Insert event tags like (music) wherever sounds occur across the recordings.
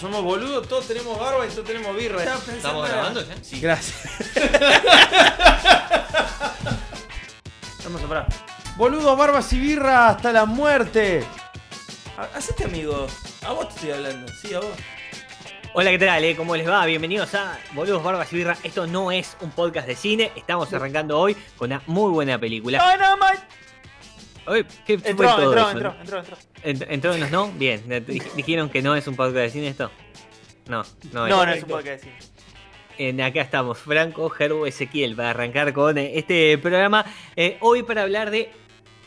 Somos boludos, todos tenemos barba y todos tenemos birra. ¿Estamos grabando ya? Sí. Gracias. (laughs) Vamos a parar. Boludos, barbas y birra hasta la muerte. Ha- Hacete amigo. A vos te estoy hablando. Sí, a vos. Hola, ¿qué tal? eh? ¿Cómo les va? Bienvenidos a Boludos, Barbas y Birra. Esto no es un podcast de cine. Estamos arrancando hoy con una muy buena película. Dynamite. Oye, ¿qué fue Entró, todo entró, eso, entró, no? entró, entró. Ent- ¿Entró no? Bien. Dij- ¿Dijeron que no es un podcast de cine esto? No, no es. No, no es un podcast de cine. En acá estamos, Franco, Gerbo, Ezequiel, para arrancar con eh, este programa. eh, hoy para hablar de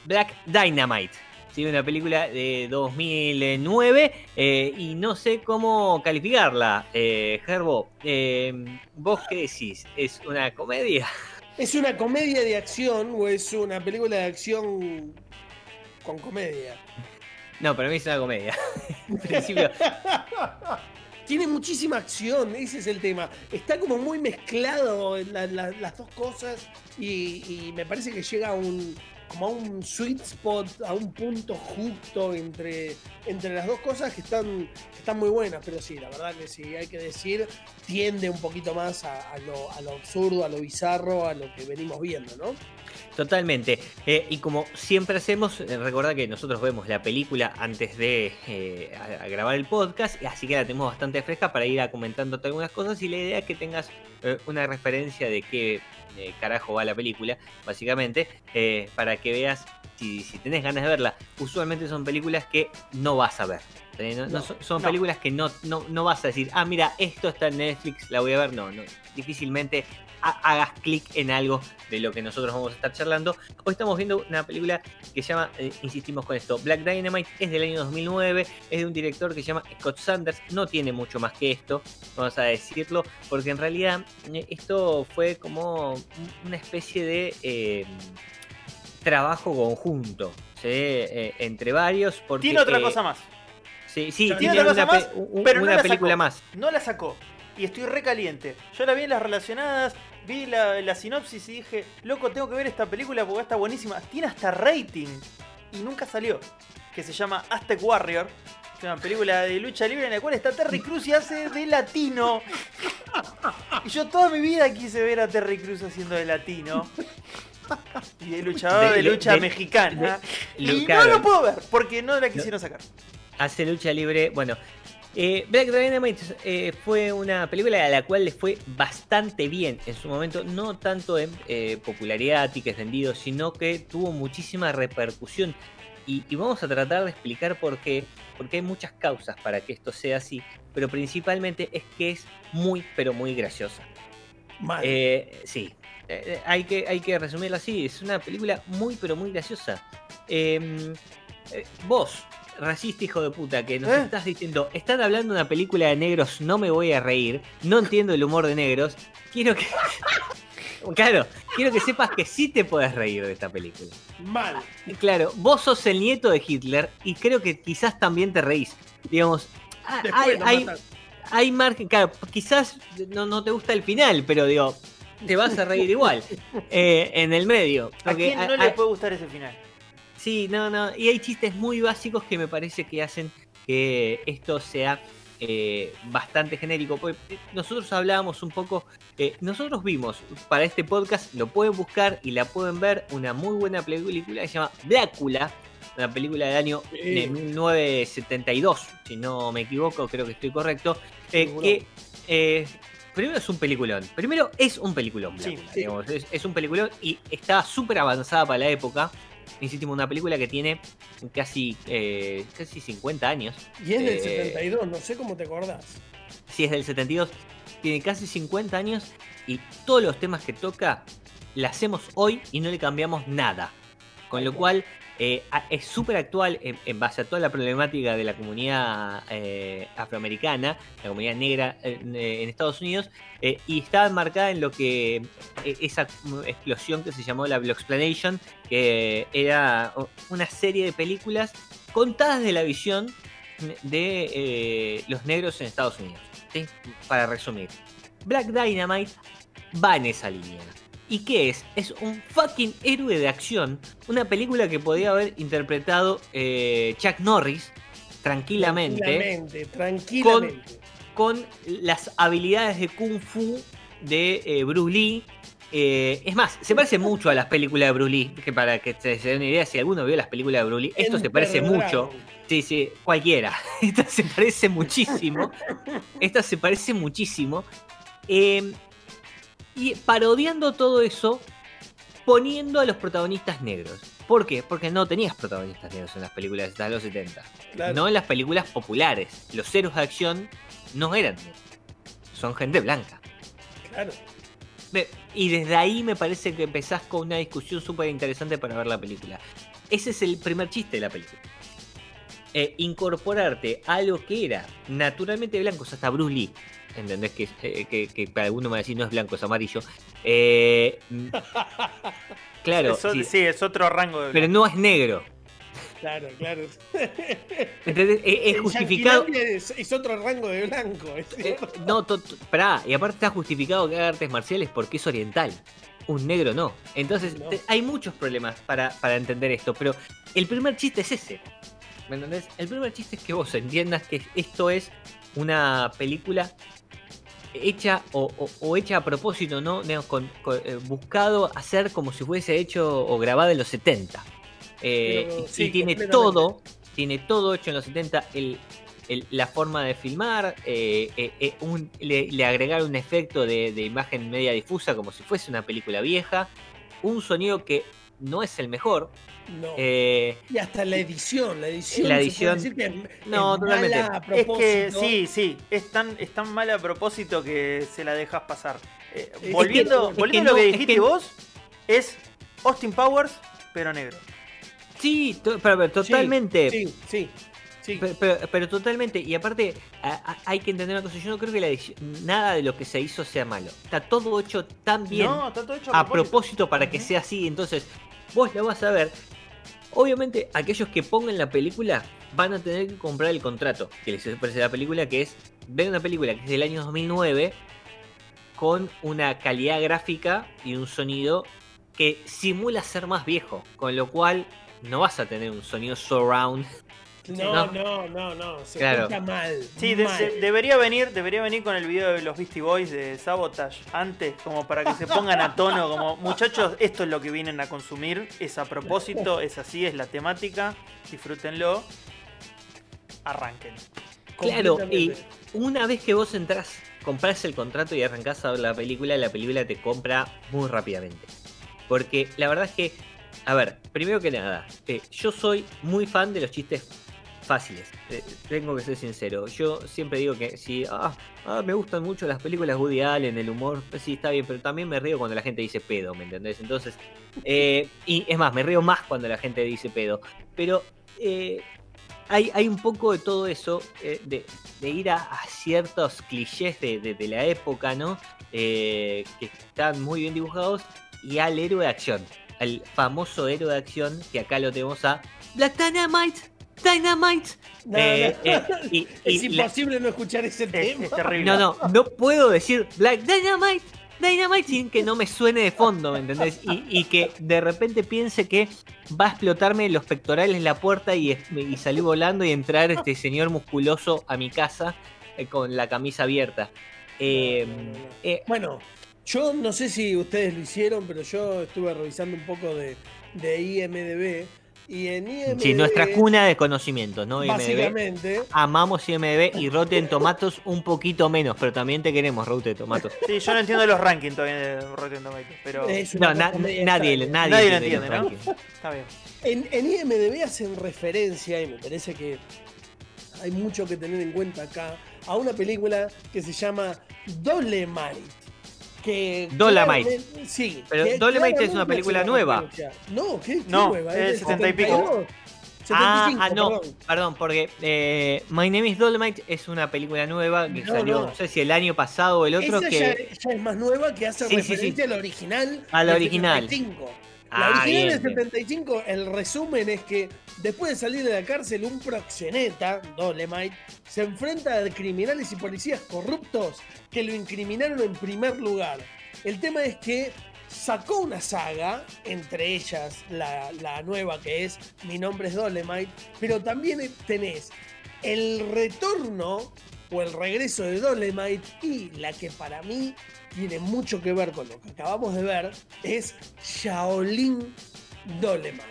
Black Dynamite. ¿sí? Una película de 2009 eh, y no sé cómo calificarla. Eh, Gerbo, eh, ¿vos qué decís? ¿Es una comedia? ¿Es una comedia de acción o es una película de acción con comedia? No, para mí es una comedia. (laughs) en principio, (laughs) Tiene muchísima acción, ese es el tema. Está como muy mezclado la- la- las dos cosas y, y me parece que llega a un como a un sweet spot, a un punto justo entre, entre las dos cosas que están, están muy buenas, pero sí, la verdad que sí, hay que decir, tiende un poquito más a, lo, a lo absurdo, a lo bizarro, a lo que venimos viendo, ¿no? Totalmente. Eh, y como siempre hacemos, eh, recordad que nosotros vemos la película antes de eh, grabar el podcast, así que la tenemos bastante fresca para ir a comentándote algunas cosas y la idea es que tengas una referencia de qué eh, carajo va la película, básicamente, eh, para que veas si, si tenés ganas de verla. Usualmente son películas que no vas a ver. No- son, películas que no, no, no vas a decir, ah, mira, esto está en Netflix, la voy a ver. No, no. Difícilmente hagas clic en algo de lo que nosotros vamos a estar charlando. Hoy estamos viendo una película que se llama, eh, insistimos con esto, Black Dynamite, es del año 2009, es de un director que se llama Scott Sanders, no tiene mucho más que esto, vamos a decirlo, porque en realidad eh, esto fue como un- una especie de eh, trabajo conjunto. ¿sí? Eh, entre varios. Porque, Tiene otra cosa más. Sí, sí, Tiene tiene otra una, cosa más, un- pero una la película sacó. más. No la sacó. Y estoy recaliente. Yo la vi en las relacionadas, vi la, la sinopsis y dije, loco, tengo que ver esta película porque está buenísima. Tiene hasta rating. Y nunca salió. Que se llama Aztec Warrior. Es una película de lucha libre en la cual está Terry Cruz y hace de latino. Y yo toda mi vida quise ver a Terry Cruz haciendo de latino. Y de luchador de, lucha de- mexicana. de- y no lo puedo ver porque no la quisieron sacar. hace lucha libre. Bueno, eh, Black Dynamite eh, fue una película a la cual le fue bastante bien en su momento, no tanto en eh, popularidad, tickets vendidos, sino que tuvo muchísima repercusión. Y, y vamos a tratar de explicar por qué, porque hay muchas causas para que esto sea así, pero principalmente es que es muy, pero muy graciosa. Eh, sí, Eh, hay, que, hay que resumirla así. Es una película muy, pero muy graciosa. Eh, vos, racista hijo de puta, que nos ¿Eh? estás diciendo, están hablando de una película de negros, no me voy a reír, no entiendo el humor de negros, quiero que... (laughs) Claro, quiero que sepas que sí te puedes reír de esta película. Mal. Claro, vos sos el nieto de Hitler y creo que quizás también te reís. Digamos, ah, Después hay, hay- hay margen, claro, quizás no, no te gusta el final, pero digo, te vas a reír igual eh, en el medio. ¿A quién no a- le puede gustar ese final? Sí, no, no. Y hay chistes muy básicos que me parece que hacen que esto sea eh, bastante genérico. Porque eh, nosotros hablábamos un poco, eh, nosotros vimos para este podcast, lo pueden buscar y la pueden ver, una muy buena película que se llama Blácula, una película del año de 1972, si no me equivoco, creo que estoy correcto, eh, que eh, primero es un peliculón, primero es un peliculón, Sí, Blácula, sí. digamos, es, es un peliculón y está súper avanzada para la época. Insistimos, una película que tiene casi, eh, casi 50 años. Y es del Eh, 72, no sé cómo te acordás. Si es del 72, tiene casi 50 años y todos los temas que toca la hacemos hoy y no le cambiamos nada. Con lo cual, Eh, es súper actual en, base a toda la problemática de la comunidad eh, afroamericana, la comunidad negra en, eh, en Estados Unidos, y está enmarcada en lo que esa explosión que se llamó la Bloxplanation, que era una serie de películas contadas de la visión de los negros en Estados Unidos. Para resumir, Black Dynamite va en esa línea. ¿Y qué es? Es un fucking héroe de acción. Una película que podía haber interpretado eh, Chuck Norris tranquilamente, Tranquilamente, tranquilamente. con las habilidades de Kung Fu de eh, Bruce Lee. Eh, es más, se parece mucho a las películas de Bruce Lee. Que para que se, den una idea, si alguno vio las películas de Bruce Lee, esto se parece mucho. Sí, sí, cualquiera. (laughs) Esta se parece muchísimo. Esta se parece muchísimo. Eh, y parodiando todo eso, poniendo a los protagonistas negros. ¿Por qué? Porque no tenías protagonistas negros en las películas de los 70. Claro. No en las películas populares. Los héroes de acción no eran negros. Son gente blanca. Claro. Y desde ahí me parece que empezás con una discusión súper interesante para ver la película. Ese es el primer chiste de la película. Eh, incorporarte a algo que era naturalmente blanco, o sea, hasta Bruce Lee. ¿Entendés? Que, eh, que, que para alguno me va a decir no es blanco, es amarillo. Eh, mm, (laughs) claro, Eso- sí, sí, es otro rango de. pero no es negro. Claro, claro. (laughs) ¿Entendés? Es, justificado. Es, es otro rango de blanco. Eh, cierto. no, to- to- pará, y aparte está justificado que haga artes marciales porque es oriental. Un negro no. Entonces, No. te- hay muchos problemas para, para entender esto, pero el primer chiste es ese. ¿Me entendés? El primer chiste es que vos entiendas que esto es una película hecha o, o- o hecha a propósito, ¿no? Con- con- eh, buscado hacer como si fuese hecho o grabado en los 70. Eh, Pero sí, y tiene todo, tiene todo hecho en los 70. El, el- la forma de filmar, eh, eh, eh, un- le, le agregaron un efecto de, de imagen media difusa como si fuese una película vieja, un sonido que no es el mejor. No. eh, y hasta la edición, la edición. La se puede edición- decir que es- No, es totalmente. mala a Es que propósito. sí, sí, es tan, es tan mala a propósito que se la dejas pasar. Eh, volviendo que volviendo a lo que dijiste que- vos, es Austin Powers, pero negro. sí, to- pero- pero totalmente. Sí, sí. sí. Pero, pero- pero totalmente, y aparte a- a- hay que entender una cosa, yo no creo que la edición- nada de lo que se hizo sea malo. Está todo hecho tan bien No, está todo hecho a propósito para que sea así. Entonces, vos la vas a ver. Obviamente, aquellos que pongan la película van a tener que comprar el contrato que les ofrece la película, que es ver una película que es del año 2009 con una calidad gráfica y un sonido que simula ser más viejo, con lo cual no vas a tener un sonido surround. No, ¿no? no, no. Se Claro. escucha mal. Sí, de- mal. de- debería venir, debería venir con el video de los Beastie Boys de Sabotage antes, como para que se (laughs) pongan a tono, como muchachos, esto es lo que vienen a consumir, es a propósito, es así, es la temática, disfrútenlo, arranquen. Claro, y una vez que vos entras, compras el contrato y arrancás a ver la película, la película te compra muy rápidamente. Porque la verdad es que, a ver, primero que nada, eh, yo soy muy fan de los chistes fáciles. tengo que ser sincero. Yo siempre digo que si ah, ah, me gustan mucho las películas Woody Allen, el humor, sí, está bien, pero también me río cuando la gente dice pedo, ¿me entendés? Entonces, eh, y es más, me río más cuando la gente dice pedo. Pero eh, hay, hay un poco de todo eso, eh, de, ir a, ciertos clichés de, de- de la época, ¿no? Que están muy bien dibujados, y al héroe de acción, al famoso héroe de acción, que acá lo tenemos a Black Dynamite, Dynamite. No, Eh, no. eh, y- (laughs) es y la- imposible no escuchar ese Es, tema. es terrible. no, no, no puedo decir Black Dynamite, Dynamite sin que no me suene de fondo, ¿me entendés? Y, y que de repente piense que va a explotarme los pectorales la puerta y, y salir volando y entrar este señor musculoso a mi casa eh, con la camisa abierta. Eh, No, no, no, no. eh, Bueno, yo no sé si ustedes lo hicieron, pero yo estuve revisando un poco de, de IMDB. Y en IMDB. sí, nuestra cuna de conocimientos, ¿no? IMDb. Básicamente. Amamos IMDB y Rotten Tomatoes un poquito menos, pero también te queremos, Rotten Tomatoes. Sí, yo no entiendo los rankings todavía de Rotten Tomatoes, pero No, na- nadie, nadie, Nadie lo entiende está bien. En, en IMDB hacen referencia, y me parece que hay mucho que tener en cuenta acá, a una película que se llama Dolemite. Que Dolemite. Sí. Pero que Dolemite es una película nueva. referencia. No, ¿qué, qué No, nueva? es del 70 y pico. 72. Ah, 75, ah, no, perdón. perdón, porque eh, My Name is Dolomite es una película nueva que No, salió, no. no. sé si el año pasado o el otro, Esa que... ya, ya es más nueva que hace Sí, sí, sí. referencia al original. A la original. 75. La Ah, original del bien. 75, el resumen es que después de salir de la cárcel, un proxeneta, Dolemite, se enfrenta a criminales y policías corruptos que lo incriminaron en primer lugar. El tema es que sacó una saga, entre ellas la, la nueva que es Mi nombre es Dolemite, pero también tenés el retorno o el regreso de Dolemite y la que para mí tiene mucho que ver con lo que acabamos de ver es Shaolin Dolemite.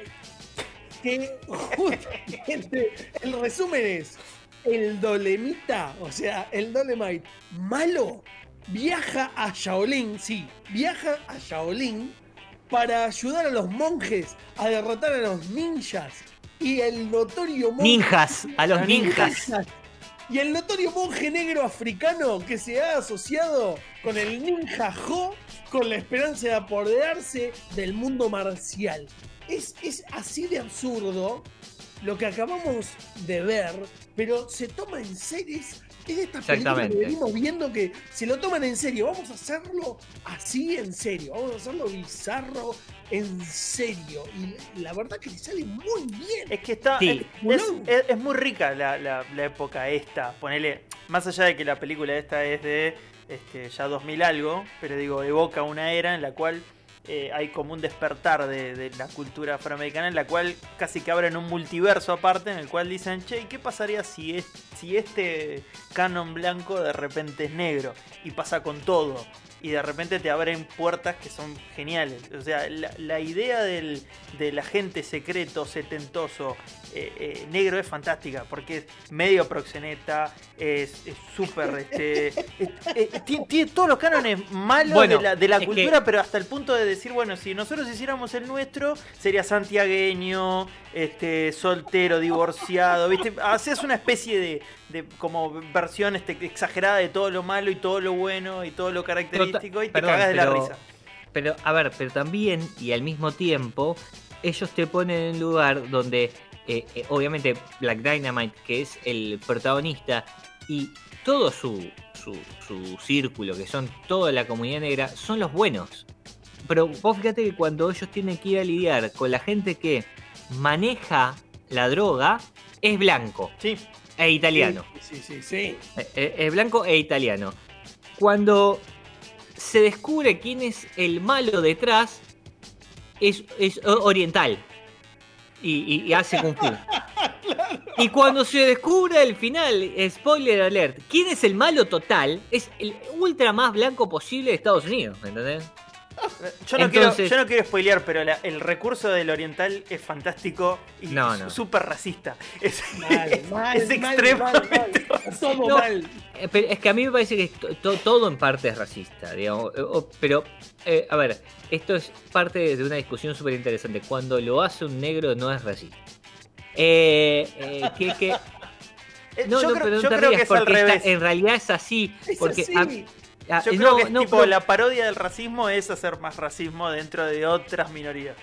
Que justamente el resumen es el Dolemita, o sea, el Dolemite malo viaja a Shaolin, sí, viaja a Shaolin para ayudar a los monjes a derrotar a los ninjas y el notorio monje Ninjas, a los ninjas. Y el notorio monje negro africano que se ha asociado con el ninja Jo con la esperanza de apoderarse del mundo marcial. Es, es así de absurdo lo que acabamos de ver, pero se toma en serio. Es, de estas películas que Exactamente. venimos viendo que se lo toman en serio. Vamos a hacerlo así en serio. Vamos a hacerlo bizarro en serio. Y la verdad que le sale muy bien. Es que está. Sí. Es, es- es- es muy rica la, la- la época esta. Ponele. Más allá de que la película esta es de este, ya 2000 algo. Pero digo, evoca una era en la cual eh, hay como un despertar de, la cultura afroamericana. En la cual casi que abren un multiverso aparte. En el cual dicen, che, ¿y ¿qué pasaría si, es, si este canon blanco de repente es negro? Y pasa con todo. Y de repente te abren puertas que son geniales. O sea, la, la idea del, del agente secreto setentoso eh, eh, negro es fantástica porque es medio proxeneta, es es súper. este, (laughs) es- eh, tiene, todos los cánones malos Bueno, de la, de la que- cultura, pero hasta el punto de decir, bueno, si nosotros hiciéramos el nuestro, sería santiagueño, este, soltero, divorciado, ¿viste? (laughs) Hacías una especie de, de como versión este, exagerada de todo lo malo y todo lo bueno y todo lo característico y te perdón, cagas de la pero- risa. Pero, a ver, pero también y al mismo tiempo, ellos te ponen en un lugar donde, eh, eh, obviamente, Black Dynamite, que es el protagonista, y todo su, su, su círculo, que son toda la comunidad negra, son los buenos. Pero vos fíjate que cuando ellos tienen que ir a lidiar con la gente que maneja la droga, es blanco Sí, e italiano. Sí, sí, sí. sí. Eh, Es blanco e italiano. Cuando se descubre quién es el malo detrás, es, es oriental. Y, y- y hace (laughs) kung fu. Y cuando se descubre el final, spoiler alert, quién es el malo total, es el ultra más blanco posible de Estados Unidos, ¿me entendés? Yo no, Entonces- quiero, yo no quiero spoilear, pero la- el recurso del oriental es fantástico y No, es no. súper racista. Es, Mal, (laughs) mal, es mal, extremadamente mal, mal. Todo No. mal. Eh, pero es que a mí me parece que to- to- todo en parte es racista, digamos. Pero, eh, a ver, esto es parte de una discusión súper interesante. Cuando lo hace un negro no es racista. Eh, eh, que, que- (laughs) no, yo no, creo, pero no yo te creo rías, que es al porque en realidad es así. Es Porque así. a- a- Yo no, creo que es no, tipo pero- la parodia del racismo es hacer más racismo dentro de otras minorías.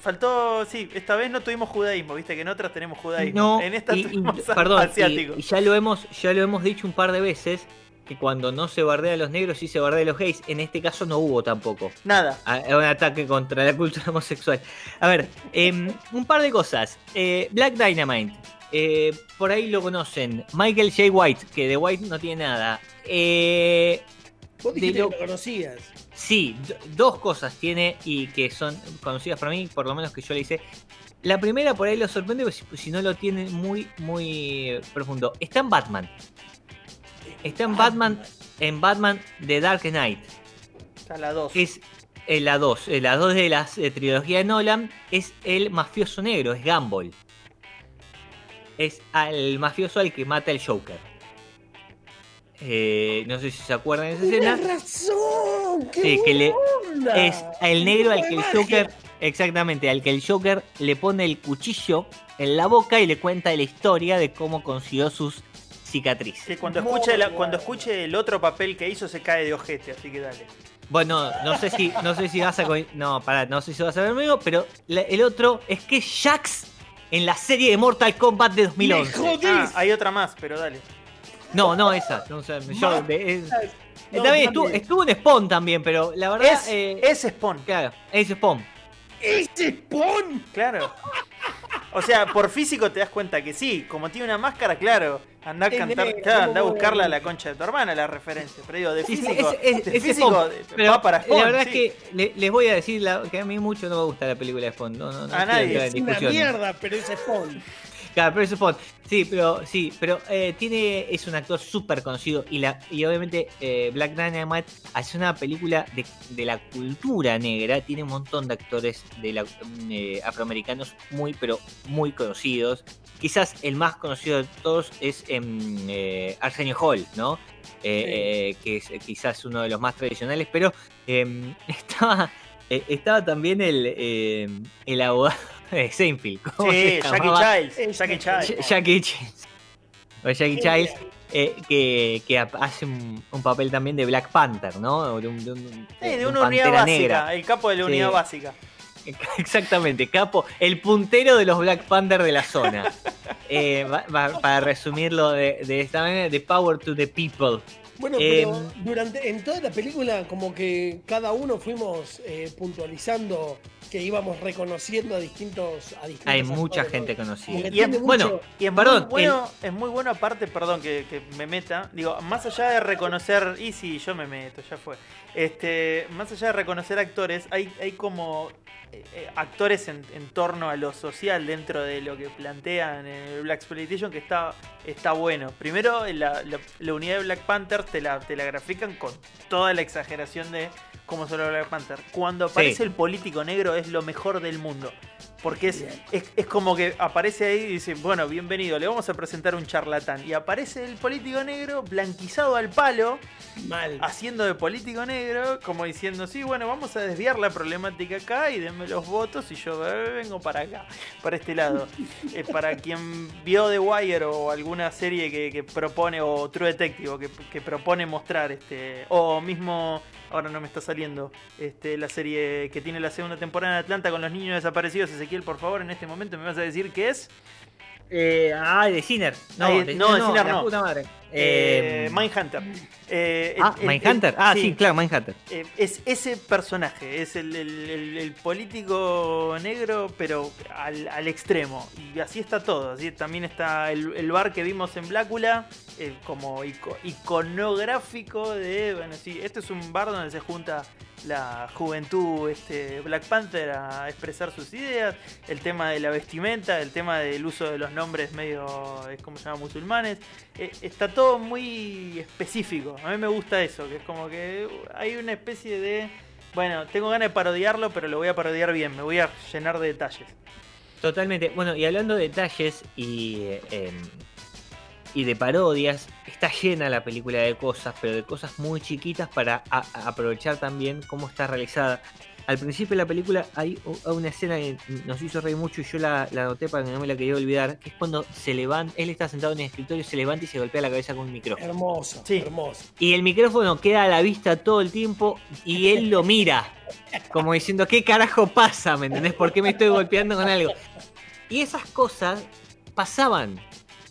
Faltó, sí, esta vez no tuvimos judaísmo, viste que en otras tenemos judaísmo. No, en esta y- y- tuvimos perdón, y- asiático. y ya lo hemos, ya lo hemos dicho un par de veces que cuando no se bardea a los negros sí se bardea a los gays. En este caso no hubo tampoco. Nada. a- a un ataque contra la cultura (laughs) homosexual. A ver, em, un par de cosas. Eh, Black Dynamite. eh, por ahí lo conocen. Michael J. White, que de White no tiene nada. Eh, Vos dijiste lo- que lo conocías. sí, dos cosas tiene y que son conocidas para mí, por lo menos que yo le hice. La primera por ahí lo sorprende, pues, si, si no lo tiene muy, muy eh, profundo. Está en Batman. Está en Batman, en Batman The Dark Knight. A la 2. es eh, la 2. La 2 de la eh, trilogía de Nolan es el mafioso negro, es Gumball. Es al mafioso al que mata el Joker. Eh, no sé si se acuerdan de esa escena. ¡Tienes razón! ¡Qué Sí, que le- onda! Es el negro al que el. Joker. Exactamente, al que el Joker le pone el cuchillo en la boca y le cuenta la historia de cómo consiguió sus cicatriz. Que cuando escuche, la- cuando escuche el otro papel que hizo se cae de ojete, así que dale. Bueno, no sé si, no sé si vas a no, pará, no sé si vas a ver conmigo, pero la- el otro es que Jax en la serie de Mortal Kombat de 2011. Me jodís. Ah, hay otra más, pero dale. No, no esa. No, yo- es- No, también estuvo, estuvo en Spawn también, pero la verdad. Es, eh, es Spawn, Claro, es Spawn. ¡Ese Spawn! claro. O sea, por físico te das cuenta que sí, como tiene una máscara, claro. Anda a Es cantar, negro, claro, anda a buscarla a la concha de tu hermana la referencia. Pero digo, de Sí, sí, físico, es- es- de es físico Spawn, de- Pero va para Spawn. la verdad sí. es que le- les voy a decir la- que a mí mucho no me gusta la película de Spawn. No, no, no A nadie. Es una mierda, pero es Spawn. Claro, pero es. Sí, pero sí, pero eh, tiene es un actor súper conocido y la y obviamente eh, Black Dynamite hace una película de, de la cultura negra. Tiene un montón de actores de la, mm, eh, afroamericanos muy pero muy conocidos. Quizás el más conocido de todos es em, Arsenio Hall, ¿no? Que es quizás uno de los más tradicionales, pero em, (laughs) estaba estaba también el em, el abogado (laughs) de Seinfeld. ¿cómo Sí, se Jackie llamaba? Childs. Jackie Childs. Ja- Jackie Childs. O Jackie Childs, eh, que, que hace un, un papel también de Black Panther, ¿no? De, un- de un- Sí, de de un una unidad básica, negra. el capo de la Sí. unidad básica. Exactamente, capo, el puntero de los Black Panther de la zona. (laughs) Eh, va- va- para resumirlo de, de esta manera, The Power to the People. Bueno, Eh, pero durante en toda la película como que cada uno fuimos eh, puntualizando que íbamos reconociendo a distintos a distintos Hay mucha gente ¿no? conocida. Y es- bueno, Y es Perdón, muy bueno, es muy bueno aparte, perdón que, que me meta, digo, más allá de reconocer, y sí, yo me meto, ya fue. Este, más allá de reconocer actores, hay, hay como eh, eh, actores en, en torno a lo social dentro de lo que plantean en el Black Exploitation que está, está bueno. Primero, la, la- la unidad de Black Panther te la, te la grafican con toda la exageración de cómo son los Black Panther. Cuando aparece Sí. el político negro es lo mejor del mundo. Porque es, es, es como que aparece ahí y dice, bueno, bienvenido, le vamos a presentar un charlatán. Y aparece el político negro blanquizado al palo, mal. haciendo de político negro, como diciendo, sí, bueno, vamos a desviar la problemática acá y denme los votos y yo eh, vengo para acá, para este lado. (laughs) Eh, para quien vio The Wire o alguna serie que, que propone, o True Detective, o que, que propone mostrar, este o mismo, ahora no me está saliendo, este la serie que tiene la segunda temporada en Atlanta con los niños desaparecidos, Ezequiel, por favor, en este momento me vas a decir qué es. Eh, ah, de Sinner. No, de no, de Sinner no. puta madre. Eh, Eh, Mindhunter. Eh, ah, el- Mindhunter. el- Ah, sí, claro, Mindhunter. Eh, es ese personaje, es el, el- político negro, pero al, al extremo. Y así está todo. Así también está el, bar que vimos en Blácula, eh, como ico- iconográfico de. Bueno, sí, este es un bar donde se junta la juventud este, Black Panther a expresar sus ideas. El tema de la vestimenta, el tema del uso de los nombres medio, es como se llama, musulmanes. Eh, está todo muy específico. A mí me gusta eso, que es como que hay una especie de. Bueno, tengo ganas de parodiarlo, pero lo voy a parodiar bien, me voy a llenar de detalles. Totalmente. Bueno, y hablando de detalles y, eh, em, y de parodias, está llena la película de cosas, pero de cosas muy chiquitas para aprovechar también cómo está realizada. Al principio de la película hay una escena que nos hizo reír mucho y yo la, la anoté para que no me la quería olvidar, que es cuando se levanta, él está sentado en el escritorio, se levanta y se golpea la cabeza con un micrófono. Hermoso, Sí. hermoso. Y el micrófono queda a la vista todo el tiempo y él lo mira. Como diciendo, ¿qué carajo pasa? ¿Me entendés? ¿Por qué me estoy golpeando con algo? Y esas cosas pasaban.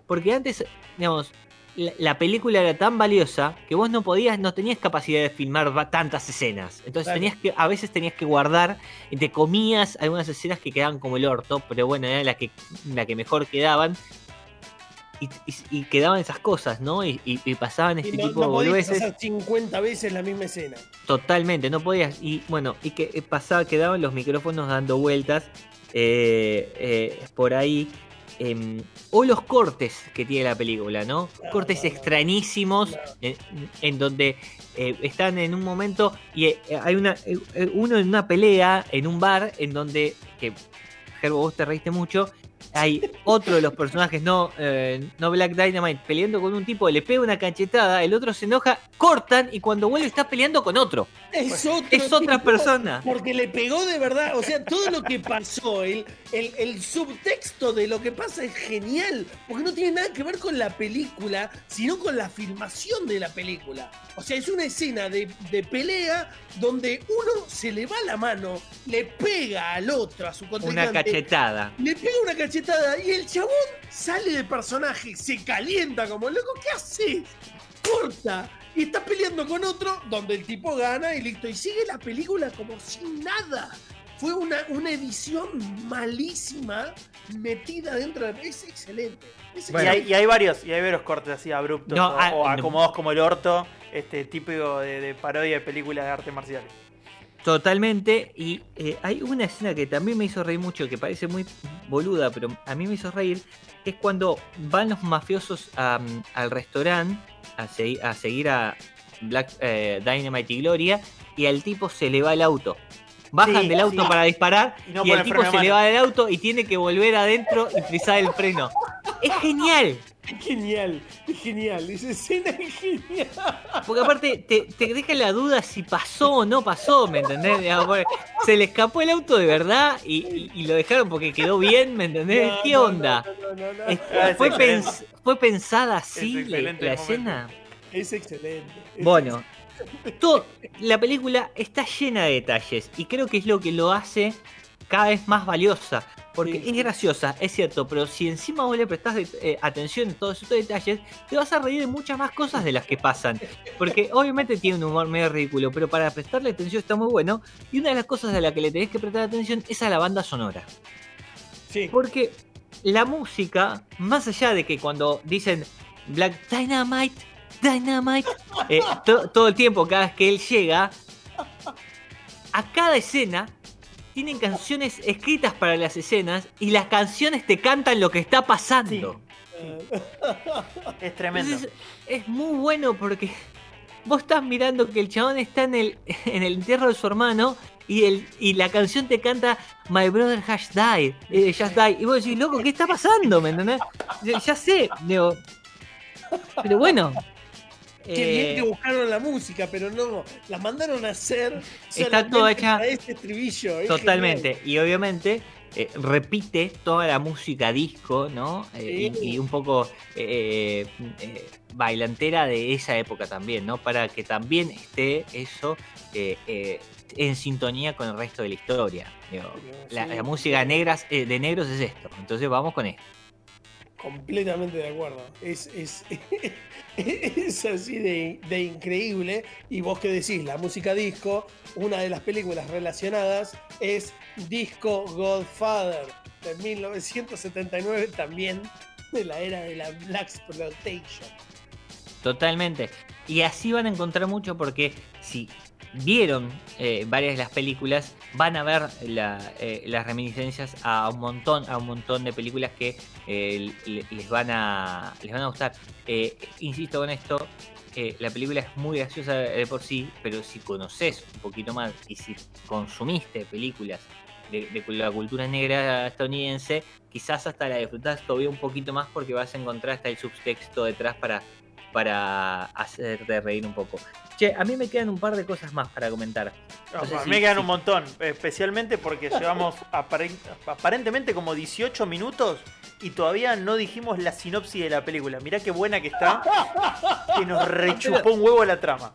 Porque antes, digamos, la, la película era tan valiosa que vos no podías, no tenías capacidad de filmar tantas escenas. Entonces Claro. tenías que, a veces tenías que guardar, y te comías algunas escenas que quedaban como el orto, pero bueno, era la que, la que mejor quedaban. Y, y- y quedaban esas cosas, ¿no? Y, y- pasaban este no, tipo no de boludeces. hacer 50 veces la misma escena. Totalmente, no podías. Y bueno, y que eh, pasaba, quedaban los micrófonos dando vueltas eh, eh, por ahí. Em, o los cortes que tiene la película, ¿no? Cortes extrañísimos en, en donde eh, están en un momento y eh, hay una eh, uno en una pelea en un bar en donde que Gerbo vos te reíste mucho hay otro de los personajes, no, eh, no Black Dynamite, peleando con un tipo, le pega una cachetada, el otro se enoja, cortan y cuando vuelve está peleando con otro. Es, otro Es otra persona. Porque le pegó de verdad. O sea, todo lo que pasó, el, el, el subtexto de lo que pasa es genial. Porque no tiene nada que ver con la película, sino con la filmación de la película. O sea, es una escena de, de pelea donde uno se le va la mano, le pega al otro, a su Una contrincante. cachetada. Le pega una cachetada y el chabón sale de personaje, se calienta como loco. ¿Qué haces? Corta. Y está peleando con otro donde el tipo gana y listo. Y sigue la película como sin nada. Fue una, una edición malísima metida dentro de. Es excelente. Es y, hay, y hay varios, y hay varios cortes así abruptos No, o, ah, o no. acomodados como el orto, este típico de, de parodia de películas de artes marciales. Totalmente. Y eh, hay una escena que también me hizo reír mucho, que parece muy boluda, pero a mí me hizo reír, que es cuando van los mafiosos a, al restaurante a, a seguir a Black eh, Dynamite y Gloria, y al tipo se le va el auto. Bajan Sí, del auto sí. para disparar Y no y pone el tipo se le va del auto y tiene que volver adentro y frizar el freno. Es genial. genial. Es genial. Esa escena es genial. Porque aparte te, te deja la duda si pasó o no pasó, ¿me entendés? Se le escapó el auto de verdad y, y- y lo dejaron porque quedó bien, ¿me entendés? No, ¿Qué onda? no, no, no, no. Es- Ah, es ¿Fue, pens- ¿Fue pensada así Es la, escena? Es excelente. Bueno, todo- la película está llena de detalles y creo que es lo que lo hace cada vez más valiosa. Porque Sí. es graciosa, es cierto, pero si encima vos le prestás de- eh, atención a todos estos detalles, te vas a reír de muchas más cosas de las que pasan. Porque obviamente tiene un humor medio ridículo, pero para prestarle atención está muy bueno. Y una de las cosas a las que le tenés que prestar atención es a la banda sonora. Sí. Porque la música, más allá de que cuando dicen Black Dynamite, Dynamite, (laughs) eh, to- todo el tiempo, cada vez que él llega, a cada escena tienen canciones escritas para las escenas y las canciones te cantan lo que está pasando. Es tremendo. Entonces, es muy bueno porque vos estás mirando que el chabón está en el, en el entierro de su hermano y, el, y la canción te canta My brother has died, eh, just died. Y vos decís, loco, ¿qué está pasando? ¿Me entendés? Ya, ya sé, digo. Pero bueno. Qué bien eh, que buscaron la música, pero no, la mandaron a hacer. Está toda hecha- para este estribillo. es Totalmente. Y obviamente eh, repite toda la música disco, ¿no? Eh, Sí. y, y un poco eh, eh, bailantera de esa época también, ¿no? Para que también esté eso en sintonía con el resto de la historia. Digo, la, Sí, la música negras, de negros es esto. Entonces vamos con esto. Completamente de acuerdo. Es, es, (laughs) es así de, de increíble. Y vos que decís, la música disco, una de las películas relacionadas es Disco Godfather de 1979, también de la era de la Black Exploitation. Totalmente. Y así van a encontrar mucho porque si vieron eh, varias de las películas, van a ver eh, las reminiscencias a un montón, a un montón de películas que eh, le- les van a les van a gustar. Insisto con esto, la película es muy graciosa de por sí, pero si conoces un poquito más y si consumiste películas de, de la cultura negra estadounidense, quizás hasta la disfrutás todavía un poquito más porque vas a encontrar hasta el subtexto detrás para para hacerte reír un poco. Che, a mí me quedan un par de cosas más para comentar. No, No sé a mí me quedan si- un montón, especialmente porque llevamos (laughs) aparen- aparentemente como 18 minutos y todavía no dijimos la sinopsis de la película. Mirá qué buena que está, que nos (laughs) rechupó un huevo la trama.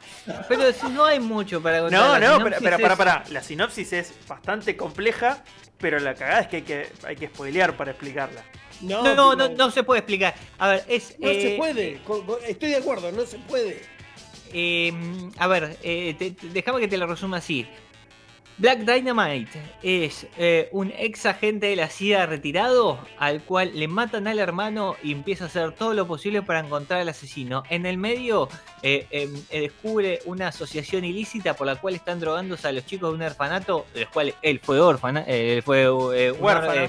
Pero si no hay mucho para contar. No, la no, pero, pero es- para, para. La sinopsis es bastante compleja, pero la cagada es que hay que, hay que spoilear para explicarla. No, No, no, no, no se puede explicar. A ver, es. no eh, se puede. Co- co- Estoy de acuerdo, no se puede. Eh, a ver, eh, déjame que te lo resuma así. Black Dynamite es eh, un ex agente de la CIA retirado al cual le matan al hermano y empieza a hacer todo lo posible para encontrar al asesino. En el medio eh, em, eh, descubre una asociación ilícita por la cual están drogándose a los chicos de un orfanato, de los cuales él fue órfana, eh, él fue eh, Huérfano.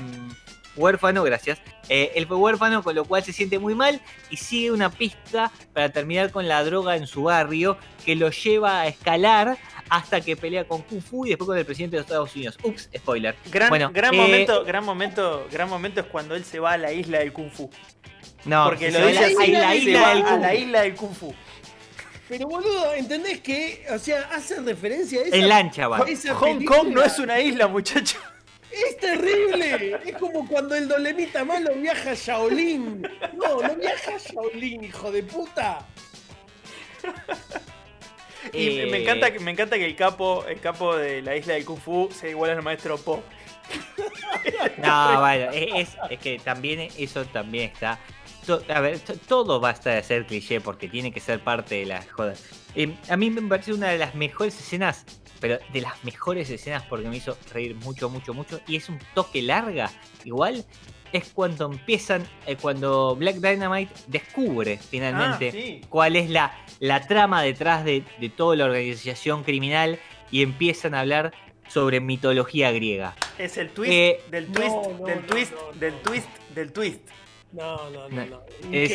Huérfano, gracias. Eh, él fue huérfano, con lo cual se siente muy mal y sigue una pista para terminar con la droga en su barrio que lo lleva a escalar hasta que pelea con Kung Fu y después con el presidente de los Estados Unidos. Ups, spoiler. Gran, Bueno, gran eh, momento, gran momento, gran momento es cuando él se va a la isla del Kung Fu. No, Porque se lo va dice así, la, isla va del a Kung la Fu. isla del Kung Fu. Pero boludo, ¿entendés que? O sea, hace referencia a esa. En lancha va. Hong película. Kong no es una isla, muchacho. Es terrible. Es como cuando el Dolemita malo viaja a Shaolin. No, no viaja a Shaolin, hijo de puta. Y Eh, me encanta que me encanta que el capo, el capo de la isla del Kung Fu sea igual al maestro Po. (laughs) No, bueno, es, es- es que también eso también está. to- a ver, to- todo basta de ser cliché porque tiene que ser parte de la joda. Eh, a mí me parece una de las mejores escenas, pero de las mejores escenas porque me hizo reír mucho, mucho, mucho. Y es un toque larga, igual. Es cuando empiezan, eh, cuando Black Dynamite descubre finalmente Ah, sí. cuál es la, la trama detrás de, de toda la organización criminal y empiezan a hablar sobre mitología griega. Es el twist Eh, del twist, no, del no, twist, no, no. del twist, del twist. No, no, no, no. Es-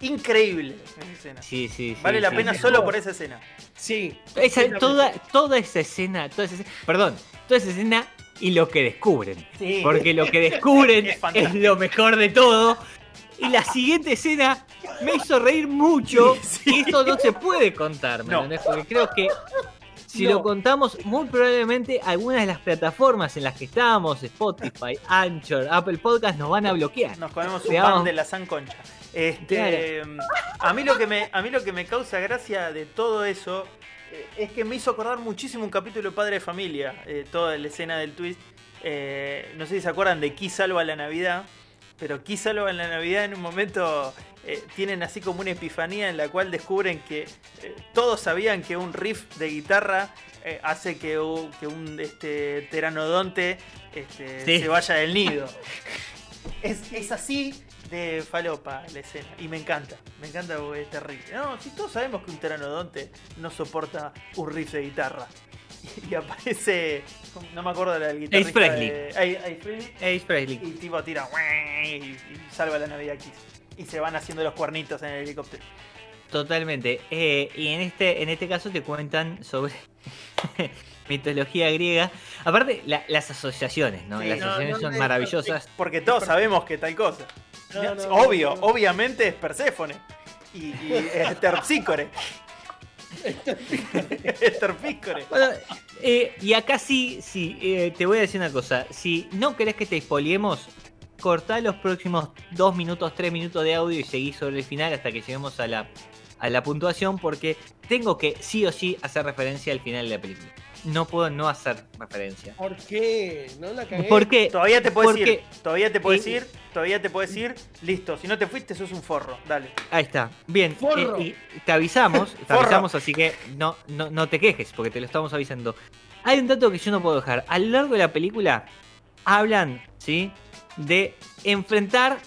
increíble esa escena. Sí, sí, sí. Vale la sí. pena sí. solo por esa escena. Sí. Esa- toda, toda esa escena, toda esa escena- perdón, toda esa escena y lo que descubren. Sí. Porque lo que (laughs) descubren Es lo mejor de todo. Y la siguiente escena me hizo reír mucho. Sí, (laughs) sí. Y esto no se puede contar, ¿me No. Porque creo que si No. lo contamos, muy probablemente algunas de las plataformas en las que estábamos, Spotify, Anchor, Apple Podcast, nos van a bloquear. Nos comemos un pan de la sanconcha. Este, a mí lo que me a mí lo que me causa gracia de todo eso eh, es que me hizo acordar muchísimo un capítulo de Padre de Familia, eh, toda la escena del twist. Eh, no sé si se acuerdan de Ki salva la Navidad, pero Ki salva la Navidad en un momento eh, tienen así como una epifanía en la cual descubren que eh, todos sabían que un riff de guitarra eh, hace que, un este, teranodonte este, Sí. se vaya del nido. (laughs) Es, es así de falopa la escena. Y me encanta. Me encanta porque es terrible. No, si todos sabemos que un teranodonte no soporta un riff de guitarra. (laughs) Y, aparece. No me acuerdo de la guitarrista. Presley. de- Ace- Ace Frehley. Ace Presley. Y tipo tira. Y, y salva la Navidad Kiss. Y se van haciendo los cuernitos en el helicóptero. Totalmente. Eh, y en este, en este caso te cuentan sobre (laughs) mitología griega. Aparte, la- las asociaciones, ¿no? Sí, las no, asociaciones no, son no, maravillosas. Porque todos sabemos que tal cosa. No, no, no, Obvio, no. obviamente es Perséfone. Y, y es Terpsícore. Es Terpsícore. Bueno, eh, y acá sí, sí, eh, te voy a decir una cosa. Si no querés que te expoliemos, cortá los próximos dos minutos, tres minutos de audio y seguí sobre el final hasta que lleguemos a la, a la puntuación porque tengo que sí o sí hacer referencia al final de la película. No puedo no hacer referencia. ¿Por qué? ¿No la cagué? ¿Por qué? Todavía te puedes Porque- ir. Todavía te puedes ir. Todavía te puedes ir. Listo. Si no te fuiste, sos un forro. Dale. Ahí está. Bien. Forro. eh, y te avisamos, te Forro. avisamos, así que no, no, no te quejes, porque te lo estamos avisando. Hay un dato que yo no puedo dejar. A lo largo de la película hablan, ¿sí? De enfrentar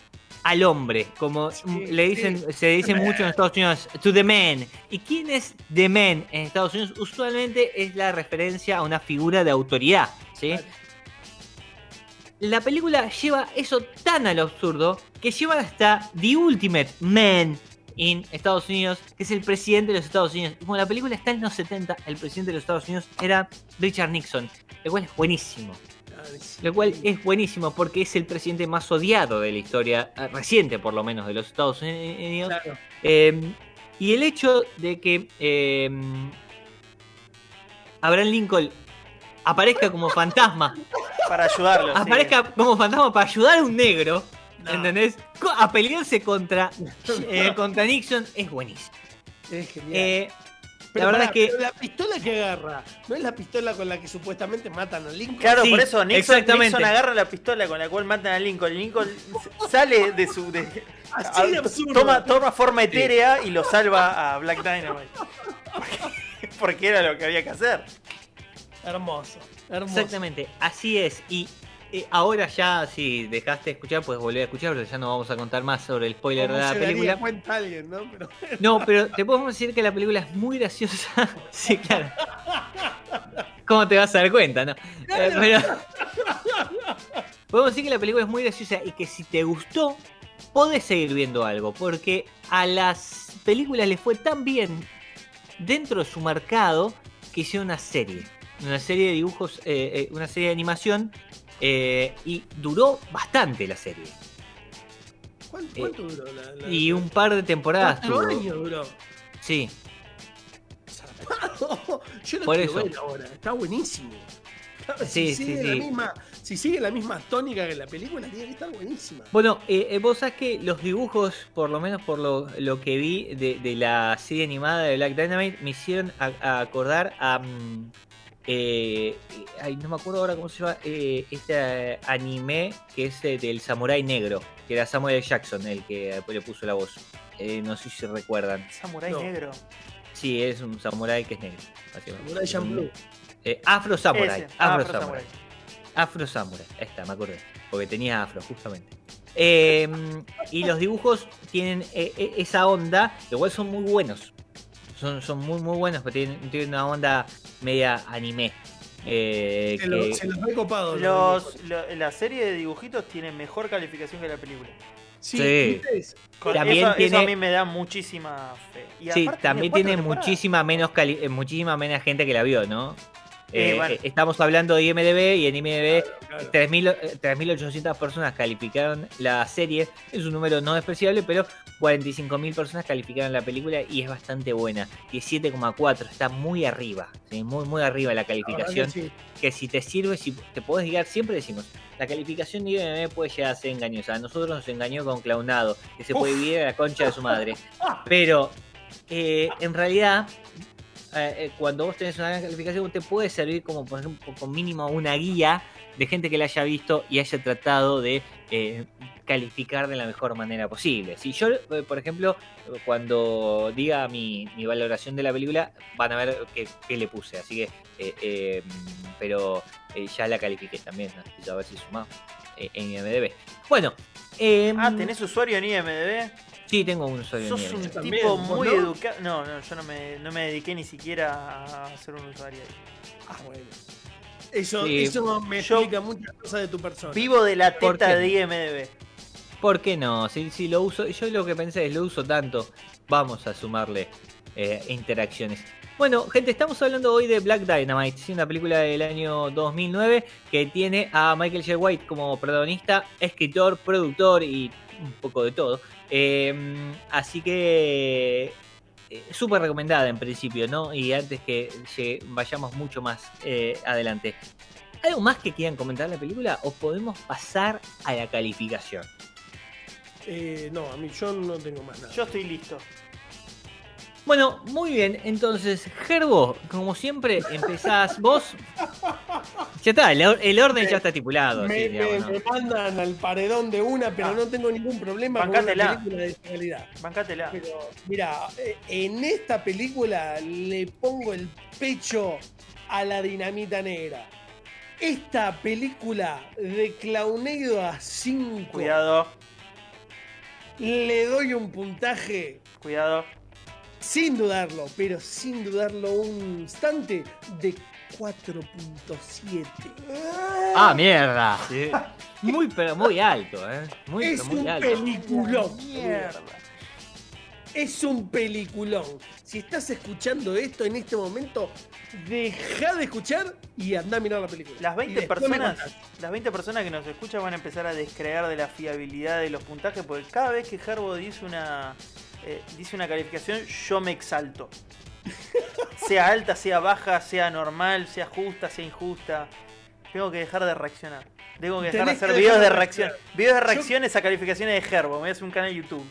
al hombre, como Sí, le dicen, sí. se dice (laughs) mucho en Estados Unidos, to the man. ¿Y quién es the man en Estados Unidos? Usualmente es la referencia a una figura de autoridad, ¿sí? La película lleva eso tan al absurdo que lleva hasta The Ultimate Man en Estados Unidos, que es el presidente de los Estados Unidos. Y como la película está en los 70, el presidente de los Estados Unidos era Richard Nixon, lo cual es buenísimo. Lo cual es buenísimo porque es el presidente más odiado de la historia eh, reciente, por lo menos, de los Estados Unidos. Claro. Eh, y el hecho de que eh, Abraham Lincoln aparezca como fantasma (laughs) Para ayudarlo. sí. aparezca como fantasma para ayudar a un negro, No. ¿entendés? A pelearse contra, eh, contra Nixon es buenísimo. Es genial. Pero la verdad es que la pistola que agarra, ¿no es la pistola con la que supuestamente matan a Lincoln? Claro, Sí, por eso Nixon, exactamente. Nixon agarra la pistola con la cual matan a Lincoln. Lincoln sale de su. de- Así de absurdo. toma, toma forma etérea y lo salva a Black Dynamite. Porque, porque era lo que había que hacer. Hermoso, hermoso. exactamente, así es. Y eh, ahora ya, si dejaste de escuchar, puedes volver a escuchar, pero ya no vamos a contar más sobre el spoiler ¿Cómo de la se daría película. cuenta alguien, ¿no? Pero, No, pero te podemos decir que la película es muy graciosa. (laughs) sí, claro. ¿Cómo te vas a dar cuenta, no? Eh, pero- podemos decir que la película es muy graciosa y que si te gustó, podés seguir viendo algo. Porque a las películas les fue tan bien dentro de su mercado que hicieron una serie. Una serie de dibujos, eh, una serie de animación. Eh, y duró bastante la serie. ¿Cuánto, cuánto duró la, la- Y un par de temporadas Cuatro años duró. Sí. (laughs) Yo lo Por quiero eso. ver ahora. Está buenísimo. Sí, si, sí, sigue La sí. misma, si sigue la misma tónica que la película, tiene que estar buenísima. Bueno, eh, eh, vos sabés que los dibujos, por lo menos por lo, lo que vi de, de la serie animada de Black Dynamite, me hicieron a- a acordar a. eh, ay, no me acuerdo ahora cómo se llama. eh, este eh, anime que es eh, del Samurai Negro, que era Samuel L. Jackson el que después le puso la voz. Eh, no sé si se recuerdan. Samurai No. negro. Sí, es un samurai que es negro. básicamente. Samurai Champloo. Eh, Afro Samurai. Ese, Afro, Afro Samurai. Samurai. Afro Samurai, ahí está, me acordé. Porque tenía afro, justamente. Eh, y los dibujos tienen esa onda, igual son muy buenos. Son, son muy, muy buenos, pero tienen, tienen una onda media anime. Eh, Se, lo- que- se los ve copado. Los, lo- la serie de dibujitos tiene mejor calificación que la película. Sí, Sí. ¿viste? Con También eso, eso tiene- a mí me da muchísima fe. Y sí, también tiene muchísima menos, cali- eh, muchísima menos gente que la vio, ¿no? Eh, Eh, bueno. eh, estamos hablando de IMDB y en IMDB Claro. 3.000, eh, 3.800 personas calificaron la serie. Es un número no despreciable, pero 45.000 personas calificaron la película y es bastante buena. 17,4, está muy arriba. ¿sí? Muy, muy arriba la calificación. que sí. Que si te sirve, si te podés guiar, siempre decimos, la calificación de IMDb puede llegar a ser engañosa. A nosotros nos engañó con Clownado, que se puede vivir a la concha de su madre. (laughs) Pero eh, en realidad, eh, eh, cuando vos tenés una gran calificación, te puede servir como, por ejemplo, con mínimo una guía de gente que la haya visto y haya tratado de eh, calificar de la mejor manera posible. Si yo, por ejemplo, cuando diga mi, mi valoración de la película, van a ver qué, qué le puse. Así que, eh, pero ya la califiqué también. Necesito a ver si sumamos en IMDb. Bueno. Ah, ¿tenés usuario en IMDB? Sí, tengo un usuario Sos un tipo ¿vos muy no? educado. No, no, yo no me, no me dediqué ni siquiera a ser un usuario ahí. Ah, bueno. Eso, Sí. eso me Yo- explica muchas cosas de tu persona. Vivo de la ¿Por teta de IMDB. ¿Por qué no? Si, si lo uso, yo lo que pensé es lo uso tanto, vamos a sumarle eh, interacciones. Bueno, gente, estamos hablando hoy de Black Dynamite, ¿sí? una película del año 2009 que tiene a Michael J. White como protagonista, escritor, productor y un poco de todo. Eh, así que eh, súper recomendada en principio, ¿no? Y antes que llegue- vayamos mucho más eh, adelante. ¿Algo más que quieran comentar la película o podemos pasar a la calificación? Eh, no, a mí yo no tengo más nada. Yo estoy listo. Bueno, muy bien. Entonces, Gerbo, como siempre, empezás vos. Ya está, el, or- el orden ya está estipulado. me, sí, digamos, me- ¿no? me mandan al paredón de una, pero Ah. no tengo ningún problema con una película de esta calidad. Bancátela. Pero, mira, eh, en esta película le pongo el pecho a la dinamita negra. Esta película de Clowneido a 5 Cuidado, le doy un puntaje cuidado. Sin dudarlo, pero sin dudarlo un instante de 4.7. Ah, mierda. Sí. (laughs) Muy, pero muy alto, ¿eh? Muy, es muy un alto. peliculón. Mierda. Es un peliculón. Si estás escuchando esto en este momento, deja de escuchar y anda a mirar la película. Las Y 20 después me personas, las 20 personas que nos escuchan van a empezar a descrear de la fiabilidad de los puntajes porque cada vez que Herbo dice una eh, dice una calificación, yo me exalto. sea alta, sea baja, sea normal, sea justa, sea injusta. Tengo que dejar de reaccionar. Tengo que dejar de hacer videos de reacción. Videos de Yo- reacciones a calificaciones de Herbo. Me voy a hacer un canal de YouTube.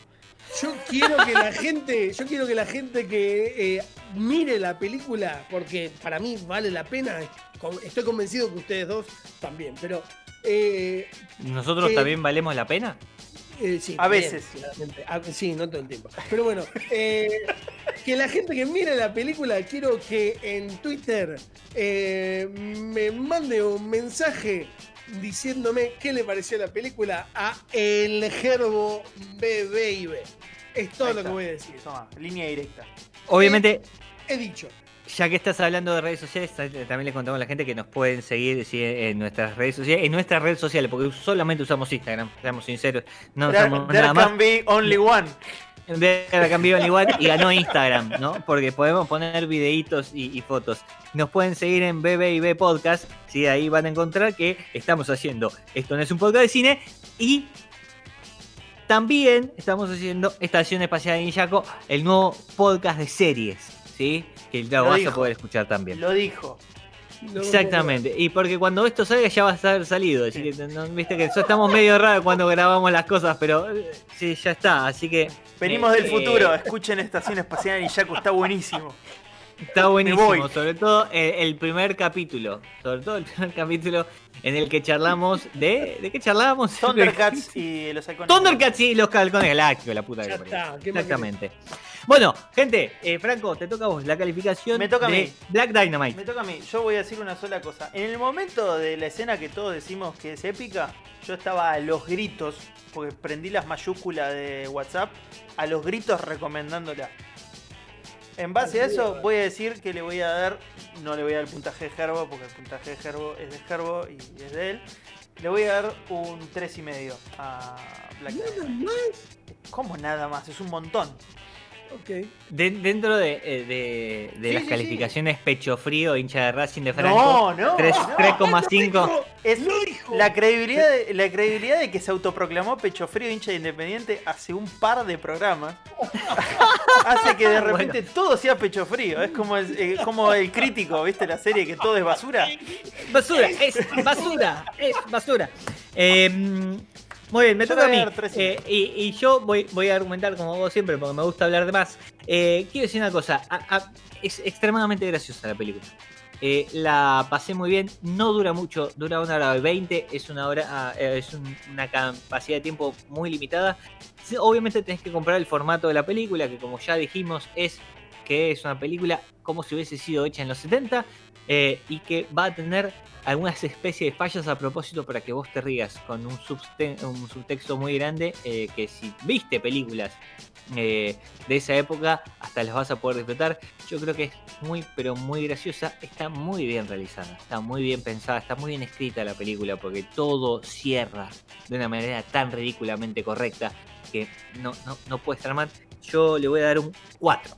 Yo quiero que la gente, yo quiero que la gente que eh, mire la película, porque para mí vale la pena. Estoy convencido que ustedes dos también, pero eh, ¿Nosotros Eh, también valemos la pena? Eh, sí, A veces. Ah, sí, no todo el tiempo. Pero bueno, eh, que la gente que mire la película, quiero que en Twitter eh, me mande un mensaje diciéndome qué le pareció la película a El Gerbo BBIB. Es todo lo que voy a decir. Toma, línea directa. Obviamente, He dicho. Ya que estás hablando de redes sociales, ta- también les contamos a la gente que nos pueden seguir sí, en nuestras redes sociales, en nuestras redes sociales, porque solamente usamos Instagram, seamos sinceros, no There, usamos there nada más. can be only one. Ver a Vivo igual y ganó Instagram, ¿no? Porque podemos poner videitos y, y fotos. Nos pueden seguir en BBIB Podcast, ¿sí? ahí van a encontrar que estamos haciendo Esto no es un podcast de cine y también estamos haciendo Estación Espacial de Niyaco, el nuevo podcast de series, ¿sí? Que lo, Lo vas dijo. a poder escuchar también. Lo dijo. No Exactamente, y porque cuando esto salga ya va a estar salido, así que no- viste que nosotros estamos medio raros cuando grabamos las cosas, pero eh, sí, ya está, así que Venimos Eh, del futuro, escuchen Estación Espacial y Yaku, está buenísimo. Está buenísimo, sobre todo el, el primer capítulo, sobre todo el primer (laughs) capítulo en el que charlamos de... ¿De qué charlábamos? (laughs) Thundercats y los halcones. Thundercats y los halcones galácticos, la puta que Ya parió. está, ¿qué más Exactamente. Bueno, gente, eh, Franco, te toca a vos la calificación Me toca a de mí. Black Dynamite. Me toca a mí, yo voy a decir una sola cosa. En el momento de la escena que todos decimos que es épica, yo estaba a los gritos, porque prendí las mayúsculas de WhatsApp, a los gritos recomendándola. En base a eso, voy a decir que le voy a dar, no le voy a dar el puntaje de Gerbo, porque el puntaje de Gerbo es de Gerbo y es de él. Le voy a dar un 3,5 a Black Nada más. ¿Cómo nada más? Es un montón. Ok. De- dentro de, eh, de- de Sí, las sí, calificaciones pecho frío, hincha de Racing de Franco, No, no. tres- no. 3,5. Es Lo dijo. la credibilidad, de, la credibilidad de que se autoproclamó pecho frío hincha de independiente hace un par de programas (laughs) hace que de repente todo sea pecho frío. Es como el, eh, como el crítico, ¿viste? La serie que todo es basura. Basura, es basura, es basura. Eh, muy bien, me Yo toca a mí. Eh, y, y yo voy, voy a argumentar como vos siempre, porque me gusta hablar de más. Eh, quiero decir una cosa, a- a- es extremadamente graciosa la película. Eh, la pasé muy bien, no dura mucho, dura una hora y veinte, es una hora, ah, eh, es un- una capacidad de tiempo muy limitada. Obviamente tenés que comprar el formato de la película, que como ya dijimos es que es una película como si hubiese sido hecha en los 70 eh, y que va a tener algunas especies de fallas a propósito para que vos te rías con un, subte- un subtexto muy grande que si viste películas eh, de esa época hasta las vas a poder disfrutar. Yo creo que es muy pero muy graciosa, está muy bien realizada, está muy bien pensada, está muy bien escrita la película porque todo cierra de una manera tan ridículamente correcta que no, no, no puede estar mal. Yo le voy a dar un 4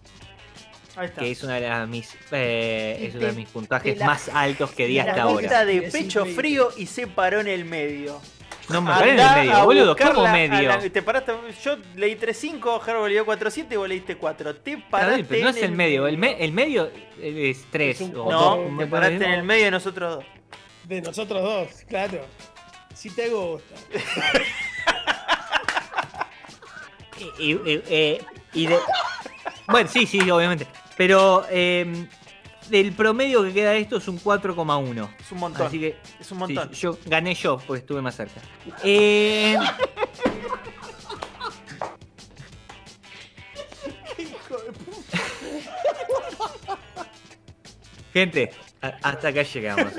Ahí está. que es una de las mis eh, es uno de mis puntajes la- más altos que di hasta la ahora. de pecho frío y se paró en el medio. No me paré en el medio, boludo, ¿cómo medio? la- te paraste, yo leí 3.5, Gerbo leyó 4.7 y vos leíste 4. Te paraste bien, pero no en es el medio, el, me- el medio es 3 Es un o No, te paraste en el medio de nosotros dos. De nosotros dos, claro. Si te gusta. (laughs) Y, y- eh, y de- Bueno, sí, sí, obviamente. Pero eh, del promedio que queda de esto es un 4,1. Es un montón. Así que es un sí, montón. yo gané yo porque estuve más cerca. (laughs) Eh, Gente, a- hasta acá llegamos.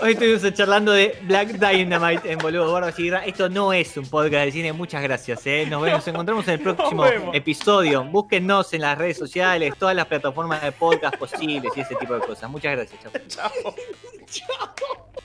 Hoy estuvimos charlando de Black Dynamite en Boludo Gordo Chigra. Esto no es un podcast de cine, muchas gracias. ¿eh? Nos, vemos, nos encontramos en el (laughs) próximo episodio. Búsquennos en las redes sociales, todas las plataformas de podcast posibles y ese tipo de cosas. Muchas gracias. Chao. (laughs) Chao.